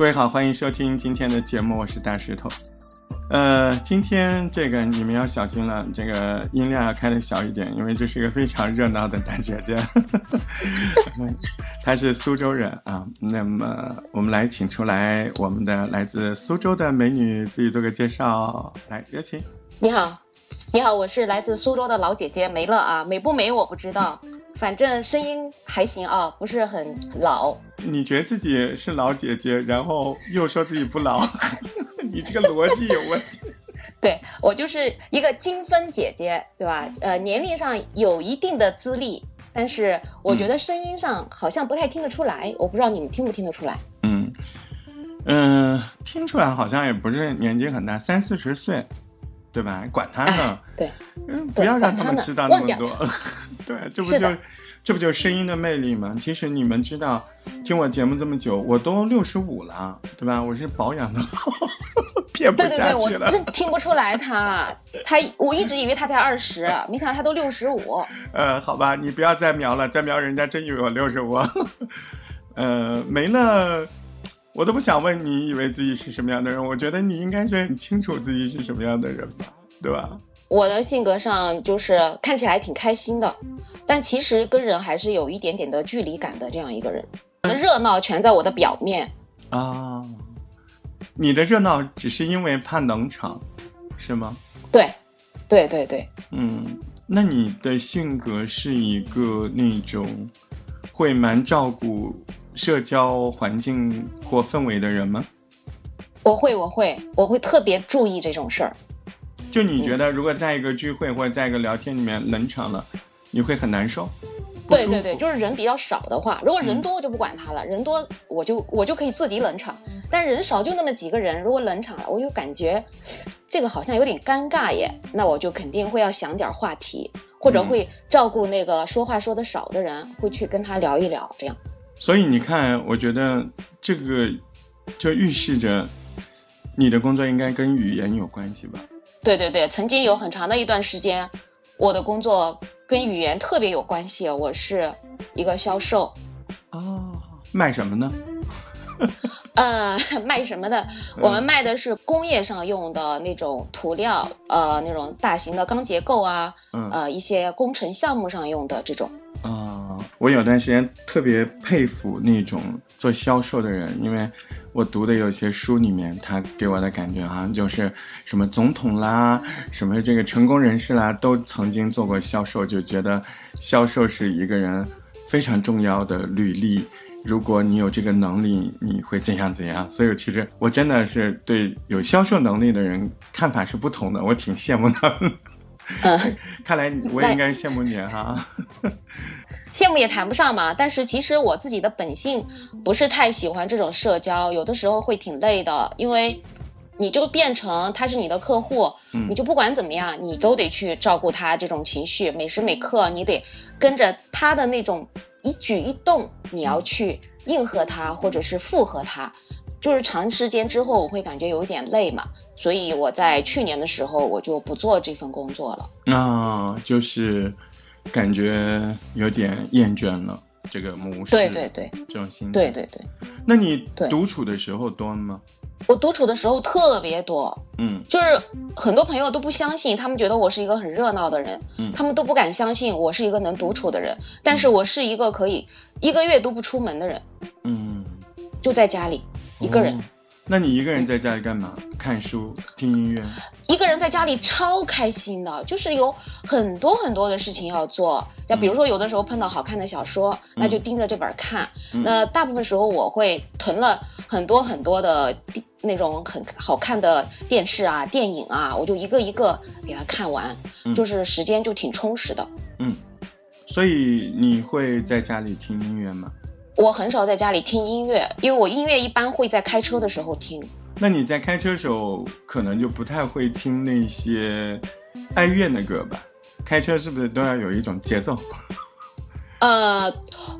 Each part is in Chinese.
各位好，欢迎收听今天的节目，我是大石头。呃，今天这个你们要小心了，这个音量要开的小一点，因为这是一个非常热闹的大姐姐，她是苏州人啊。那么我们来请出来我们的来自苏州的美女，自己做个介绍，来有请。你好，你好，我是来自苏州的老姐姐梅乐啊，美不美我不知道，反正声音还行啊，不是很老。你觉得自己是老姐姐，然后又说自己不老？你这个逻辑有问题。对我就是一个金分姐姐，对吧？呃，年龄上有一定的资历，但是我觉得声音上好像不太听得出来。我不知道你们听不听得出来？嗯嗯，听出来好像也不是年纪很大，三四十岁，对吧？管他呢，对，嗯，不要让他们知道那么多。对，这不就这不就是声音的魅力吗？其实你们知道，听我节目这么久，我都六十五了，对吧？我是保养的。对对对，我真 听不出来他，他我一直以为他才二十，没想到他都六十五。呃，好吧，你不要再瞄了，再瞄人家真以为我六十五。呃，没了，我都不想问你以为自己是什么样的人，我觉得你应该是很清楚自己是什么样的人吧，对吧？我的性格上就是看起来挺开心的，但其实跟人还是有一点点的距离感的这样一个人。我的热闹全在我的表面啊。你的热闹只是因为怕冷场，是吗？对，对对对。嗯，那你的性格是一个那种会蛮照顾社交环境或氛围的人吗？我会，我会，我会特别注意这种事儿。就你觉得，如果在一个聚会或者在一个聊天里面冷场了，你会很难受？对对对，就是人比较少的话，如果人多我就不管他了，人多我就我就可以自己冷场。但人少就那么几个人，如果冷场了，我就感觉这个好像有点尴尬耶。那我就肯定会要想点话题，或者会照顾那个说话说的少的人，会去跟他聊一聊，这样。所以你看，我觉得这个就预示着你的工作应该跟语言有关系吧？对对对，曾经有很长的一段时间，我的工作。跟语言特别有关系，我是一个销售。哦，卖什么呢？呃，卖什么的？我们卖的是工业上用的那种涂料，呃，那种大型的钢结构啊，呃，一些工程项目上用的这种。啊，我有段时间特别佩服那种做销售的人，因为我读的有些书里面，他给我的感觉好像就是什么总统啦，什么这个成功人士啦，都曾经做过销售，就觉得销售是一个人非常重要的履历。如果你有这个能力，你会怎样怎样？所以其实我真的是对有销售能力的人看法是不同的，我挺羡慕的。嗯，看来我也应该羡慕你哈。羡慕也谈不上嘛，但是其实我自己的本性不是太喜欢这种社交，有的时候会挺累的，因为你就变成他是你的客户，你就不管怎么样，你都得去照顾他这种情绪，每时每刻你得跟着他的那种一举一动，你要去应和他或者是附和他。就是长时间之后，我会感觉有点累嘛，所以我在去年的时候我就不做这份工作了。啊，就是感觉有点厌倦了这个模式。对对对，这种心。对对对。那你独处的时候多吗？我独处的时候特别多。嗯。就是很多朋友都不相信，他们觉得我是一个很热闹的人，他们都不敢相信我是一个能独处的人。但是我是一个可以一个月都不出门的人。嗯。就在家里。一个人，那你一个人在家里干嘛？看书、听音乐。一个人在家里超开心的，就是有很多很多的事情要做。就比如说，有的时候碰到好看的小说，那就盯着这本看。那大部分时候我会囤了很多很多的那种很好看的电视啊、电影啊，我就一个一个给它看完，就是时间就挺充实的。嗯，所以你会在家里听音乐吗？我很少在家里听音乐，因为我音乐一般会在开车的时候听。那你在开车时候可能就不太会听那些哀怨的歌吧？开车是不是都要有一种节奏？呃，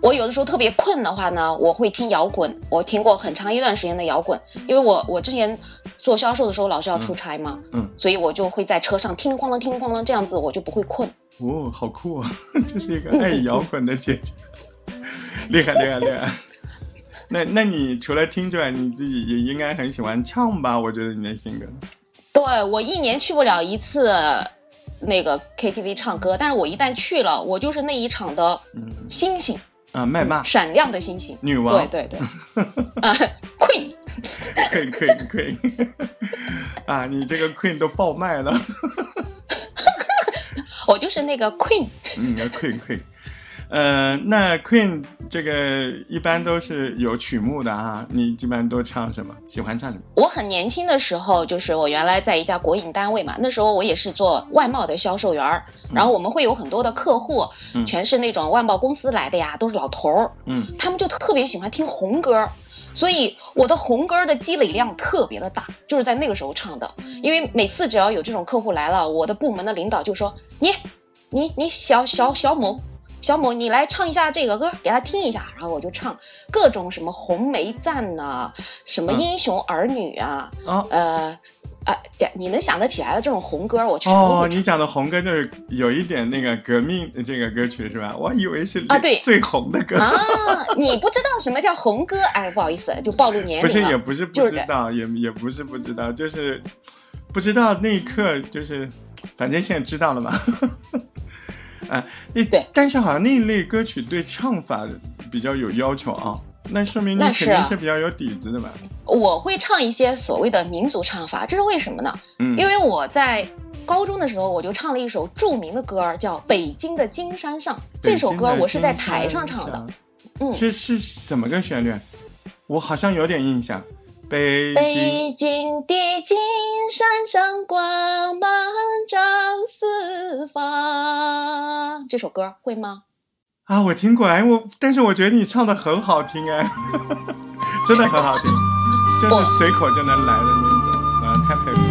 我有的时候特别困的话呢，我会听摇滚。我听过很长一段时间的摇滚，因为我我之前做销售的时候老是要出差嘛，嗯，所以我就会在车上听哐啷听哐啷这样子，我就不会困。哦，好酷啊！这是一个爱摇滚的姐姐。厉害厉害厉害！那那你除了听之外，你自己也应该很喜欢唱吧？我觉得你的性格。对我一年去不了一次那个 KTV 唱歌，但是我一旦去了，我就是那一场的星星。啊，麦霸，闪亮的星星，女王，对对对，啊，Queen，可以可以可以，啊，你这个 Queen 都爆麦了，我就是那个 Queen，嗯，Queen Queen。呃，那 Queen 这个一般都是有曲目的啊，你基本上都唱什么？喜欢唱什么？我很年轻的时候，就是我原来在一家国营单位嘛，那时候我也是做外贸的销售员儿，然后我们会有很多的客户，全是那种外贸公司来的呀，都是老头儿，嗯，他们就特别喜欢听红歌，所以我的红歌的积累量特别的大，就是在那个时候唱的，因为每次只要有这种客户来了，我的部门的领导就说你，你你小小小某。小某，你来唱一下这个歌，给他听一下，然后我就唱各种什么红梅赞呐，什么英雄儿女啊，呃，啊，你能想得起来的这种红歌，我全哦，你讲的红歌就是有一点那个革命这个歌曲是吧？我以为是啊，对，最红的歌啊，你不知道什么叫红歌？哎，不好意思，就暴露年龄了。不是，也不是不知道，也也不是不知道，就是不知道那一刻，就是反正现在知道了嘛。哎，对，但是好像那一类歌曲对唱法比较有要求啊，那说明你肯定是比较有底子的吧？我会唱一些所谓的民族唱法，这是为什么呢？嗯，因为我在高中的时候我就唱了一首著名的歌，叫《北京的金山上》。这首歌我是在台上唱的。嗯，这是什么个旋律？我好像有点印象。北京的金山上，光芒照四方。这首歌会吗？啊，我听过哎，我但是我觉得你唱的很好听哎，真的很好听，就是随口就能来的那种，啊，太佩服。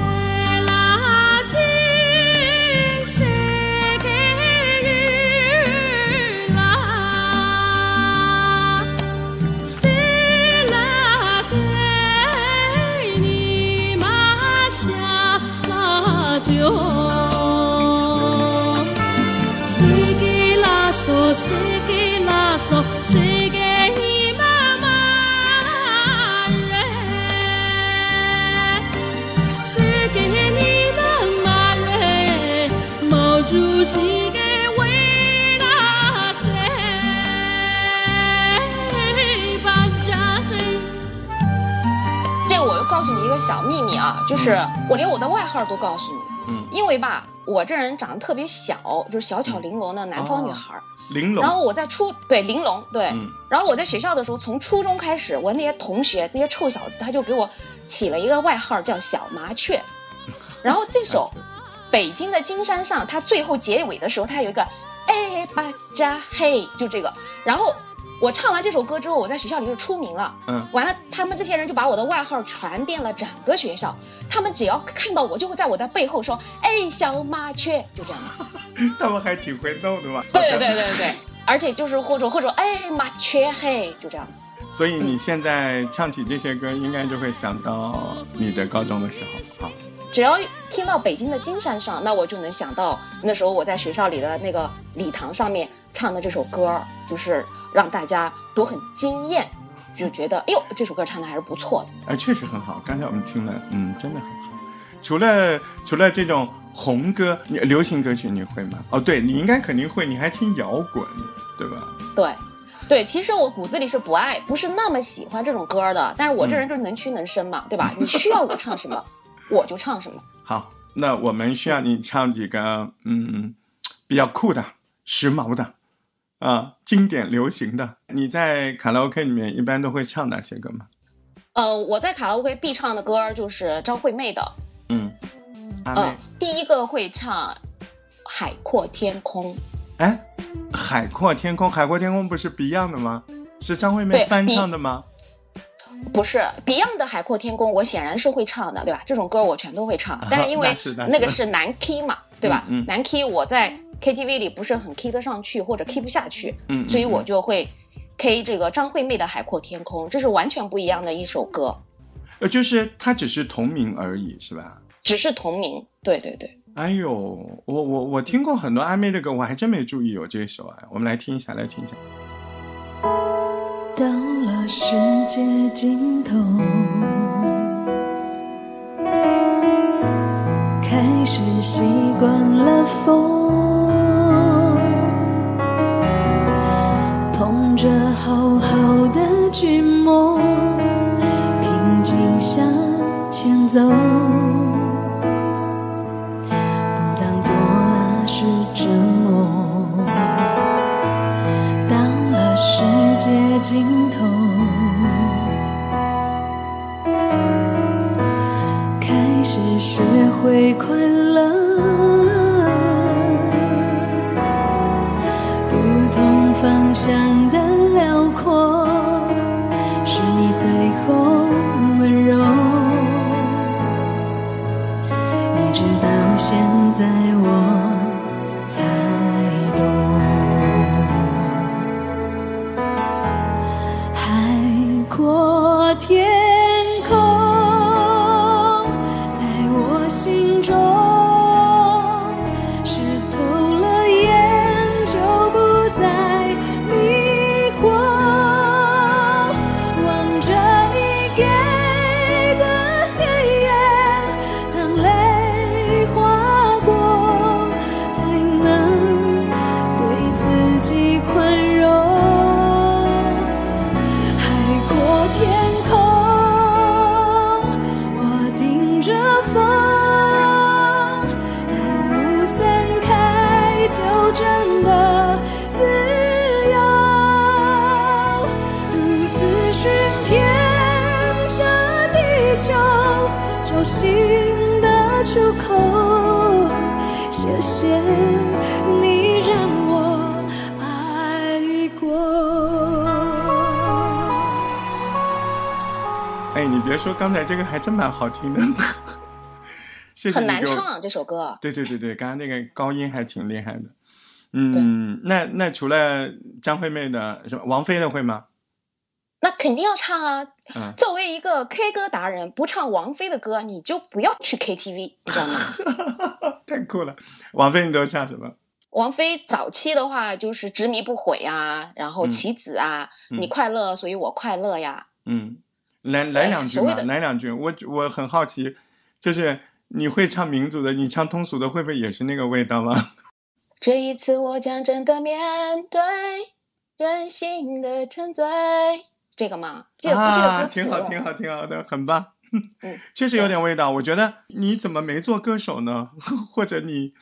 小秘密啊，就是我连我的外号都告诉你，嗯，因为吧，我这人长得特别小，就是小巧玲珑的南方女孩，玲珑。然后我在初对玲珑对，然后我在学校的时候，从初中开始，我那些同学这些臭小子，他就给我起了一个外号叫小麻雀。然后这首《北京的金山上》，它最后结尾的时候，它有一个哎巴扎嘿，就这个，然后。我唱完这首歌之后，我在学校里就出名了。嗯，完了，他们这些人就把我的外号传遍了整个学校。他们只要看到我，就会在我的背后说：“哎，小麻雀。”就这样子。他们还挺会逗的嘛。对对对对对，而且就是或者或者哎，麻雀嘿，就这样子。所以你现在唱起这些歌，应该就会想到你的高中的时候。好。只要听到北京的金山上，那我就能想到那时候我在学校里的那个礼堂上面唱的这首歌，就是让大家都很惊艳，就觉得哎呦这首歌唱的还是不错的。哎，确实很好，刚才我们听了，嗯，真的很好。除了除了这种红歌，流行歌曲你会吗？哦，对你应该肯定会，你还听摇滚，对吧？对，对，其实我骨子里是不爱，不是那么喜欢这种歌的，但是我这人就是能屈能伸嘛，对吧？你需要我唱什么？我就唱什么好，那我们需要你唱几个嗯比较酷的、时髦的啊，经典流行的。你在卡拉 OK 里面一般都会唱哪些歌吗？呃，我在卡拉 OK 必唱的歌就是张惠妹的。嗯，嗯，第一个会唱《海阔天空》。哎，《海阔天空》《海阔天空》不是 Beyond 的吗？是张惠妹翻唱的吗？不是 Beyond 的《海阔天空》，我显然是会唱的，对吧？这种歌我全都会唱，但是因为那个是男 key 嘛，对吧？男 key 我在 KTV 里不是很 key 得上去，或者 key 不下去，嗯，所以我就会 K 这个张惠妹的《海阔天空》，这是完全不一样的一首歌。呃，就是它只是同名而已，是吧？只是同名，对对对。哎呦，我我我听过很多阿妹的歌，我还真没注意有这首哎，我们来听一下，来听一下。到了。世界尽头，开始习惯了风，在，这个还真蛮好听的，谢谢很难唱这首歌。对对对对，刚刚那个高音还挺厉害的。嗯，那那除了张惠妹的，什么王菲的会吗？那肯定要唱啊！嗯，作为一个 K 歌达人，不唱王菲的歌，你就不要去 KTV，你知道吗？太酷了！王菲你都唱什么？王菲早期的话就是执迷不悔啊，然后棋子啊，你快乐，所以我快乐呀。嗯。来来两句嘛，来两句。我我很好奇，就是你会唱民族的，你唱通俗的会不会也是那个味道吗？这一次我将真的面对任性的沉醉，这个吗？这个这个歌词挺好，挺好，挺好的，很棒。嗯，确实有点味道。我觉得你怎么没做歌手呢？或者你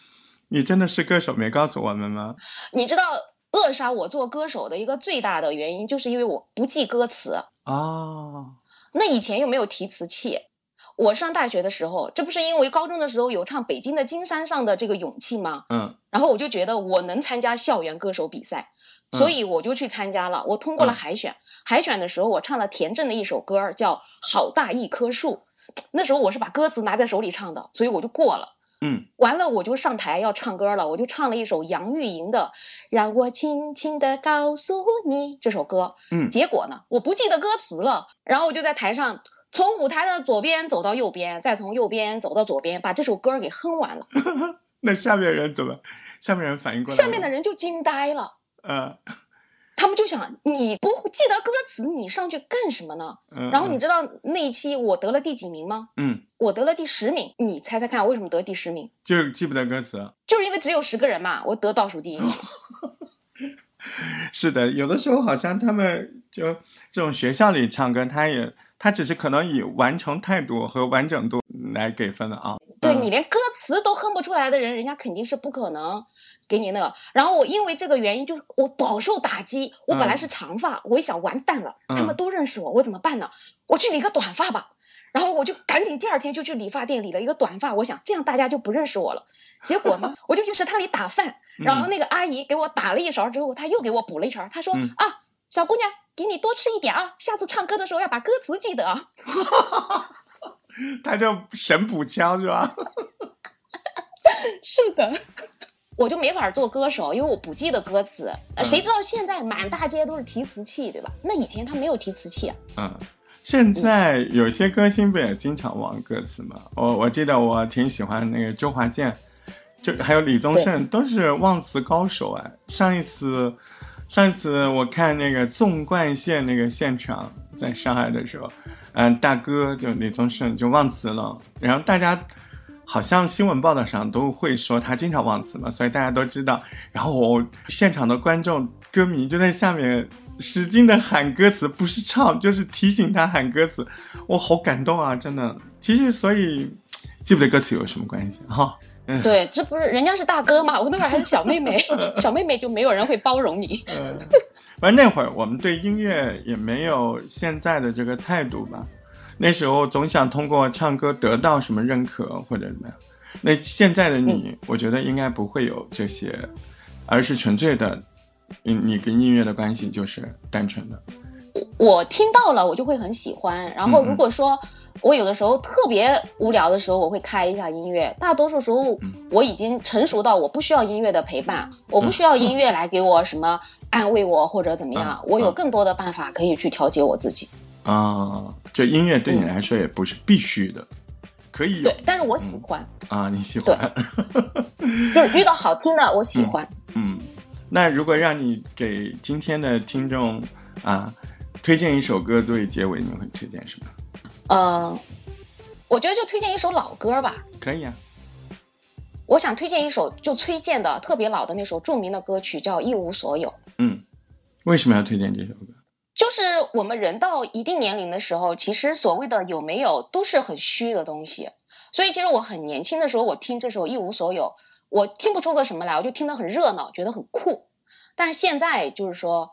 你真的是歌手没告诉我们吗？你知道扼杀我做歌手的一个最大的原因，就是因为我不记歌词啊。那以前又没有提词器，我上大学的时候，这不是因为高中的时候有唱《北京的金山上的这个勇气》吗？嗯，然后我就觉得我能参加校园歌手比赛，所以我就去参加了。我通过了海选，海选的时候我唱了田震的一首歌，叫《好大一棵树》。那时候我是把歌词拿在手里唱的，所以我就过了。嗯，完了我就上台要唱歌了，我就唱了一首杨钰莹的《让我轻轻的告诉你》这首歌。嗯，结果呢，我不记得歌词了，然后我就在台上从舞台的左边走到右边，再从右边走到左边，把这首歌给哼完了。那下面人怎么？下面人反应过来？下面的人就惊呆了。嗯。他们就想你不记得歌词，你上去干什么呢？嗯然后你知道那一期我得了第几名吗？嗯，我得了第十名。你猜猜看，为什么得第十名？就是记不得歌词。就是因为只有十个人嘛，我得倒数第一名。是的，有的时候好像他们就这种学校里唱歌，他也他只是可能以完成态度和完整度来给分的啊。对你连歌词都哼不出来的人，人家肯定是不可能。给你那个，然后我因为这个原因，就是我饱受打击。我本来是长发，我一想完蛋了，他们都认识我，我怎么办呢？我去理个短发吧。然后我就赶紧第二天就去理发店理了一个短发，我想这样大家就不认识我了。结果呢，我就去食堂里打饭，然后那个阿姨给我打了一勺之后，她又给我补了一勺，她说啊，小姑娘，给你多吃一点啊，下次唱歌的时候要把歌词记得啊。他叫神补枪是吧？是的。我就没法做歌手，因为我不记得歌词。谁知道现在满大街都是提词器，对吧？那以前他没有提词器啊。嗯，现在有些歌星不也经常忘歌词吗？我我记得我挺喜欢那个周华健，就还有李宗盛，都是忘词高手啊。上一次上一次我看那个纵贯线那个现场，在上海的时候，嗯，大哥就李宗盛就忘词了，然后大家好像新闻报道上都会说他经常忘词嘛，所以大家都知道。然后我现场的观众歌迷就在下面使劲的喊歌词，不是唱就是提醒他喊歌词，我好感动啊，真的。其实所以记不得歌词有什么关系哈？对，这不是人家是大哥嘛，我那会儿还是小妹妹，小妹妹就没有人会包容你。嗯，反正那会儿我们对音乐也没有现在的这个态度吧，那时候总想通过唱歌得到什么认可或者怎么样。那现在的你，我觉得应该不会有这些，而是纯粹的，你你跟音乐的关系就是单纯的。我听到了，我就会很喜欢。然后如果说我有的时候特别无聊的时候，我会开一下音乐。大多数时候我已经成熟到我不需要音乐的陪伴，我不需要音乐来给我什么安慰我或者怎么样。我有更多的办法可以去调节我自己。啊，这音乐对你来说也不是必须的，可以对，但是我喜欢啊，你喜欢，就是遇到好听的我喜欢。嗯，那如果让你给今天的听众啊。推荐一首歌作为结尾，你会推荐什么？呃，我觉得就推荐一首老歌吧。可以啊。我想推荐一首就崔健的特别老的那首著名的歌曲，叫《一无所有》。嗯，为什么要推荐这首歌？就是我们人到一定年龄的时候，其实所谓的有没有都是很虚的东西。所以其实我很年轻的时候，我听这首《一无所有》，我听不出个什么来，我就听得很热闹，觉得很酷。但是现在就是说。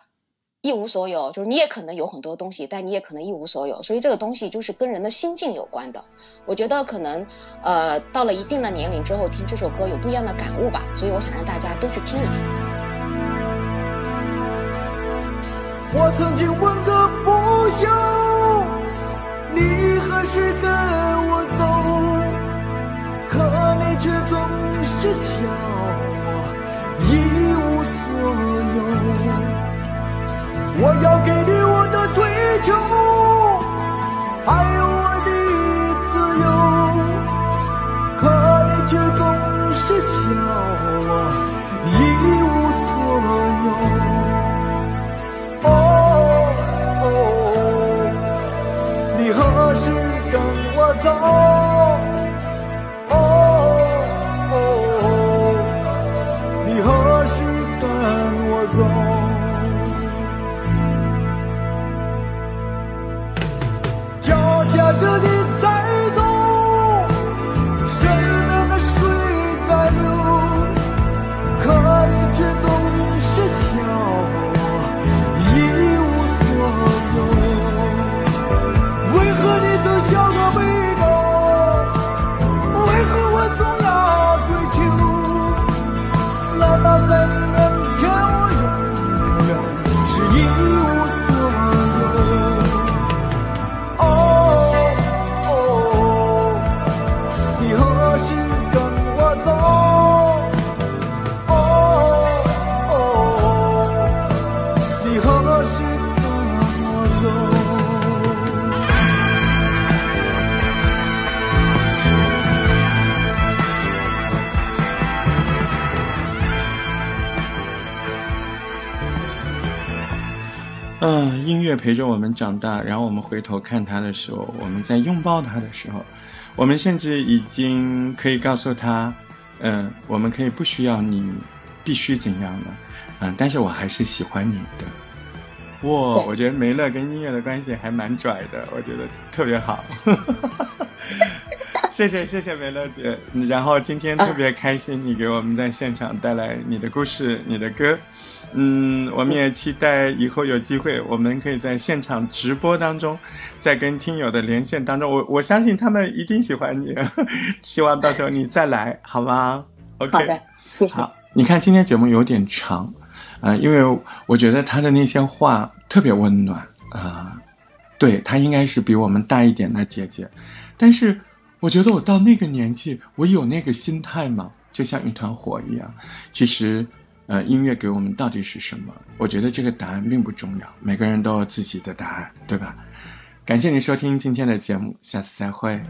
一无所有，就是你也可能有很多东西，但你也可能一无所有，所以这个东西就是跟人的心境有关的。我觉得可能呃到了一定的年龄之后听这首歌有不一样的感悟吧，所以我想让大家都去听一听。我曾经问个不休，你何时跟我走？可你却总是笑我要给你我的追求，还有我的自由，可你却总是笑我一无所有。哦，你何时跟我走？嗯，音乐陪着我们长大，然后我们回头看他的时候，我们在拥抱他的时候，我们甚至已经可以告诉他，嗯，我们可以不需要你，必须怎样的，嗯，但是我还是喜欢你的。哇，我觉得梅乐跟音乐的关系还蛮拽的，我觉得特别好。谢谢谢谢梅乐姐，然后今天特别开心，你给我们在现场带来你的故事，你的歌。嗯，我们也期待以后有机会，我们可以在现场直播当中，在跟听友的连线当中，我我相信他们一定喜欢你，希望到时候你再来，好吗？OK，好的，谢谢。好，你看今天节目有点长，啊，因为我觉得他的那些话特别温暖啊，对他应该是比我们大一点的姐姐，但是我觉得我到那个年纪，我有那个心态吗？就像一团火一样，其实。呃，音乐给我们到底是什么？我觉得这个答案并不重要，每个人都有自己的答案，对吧？感谢您收听今天的节目，下次再会。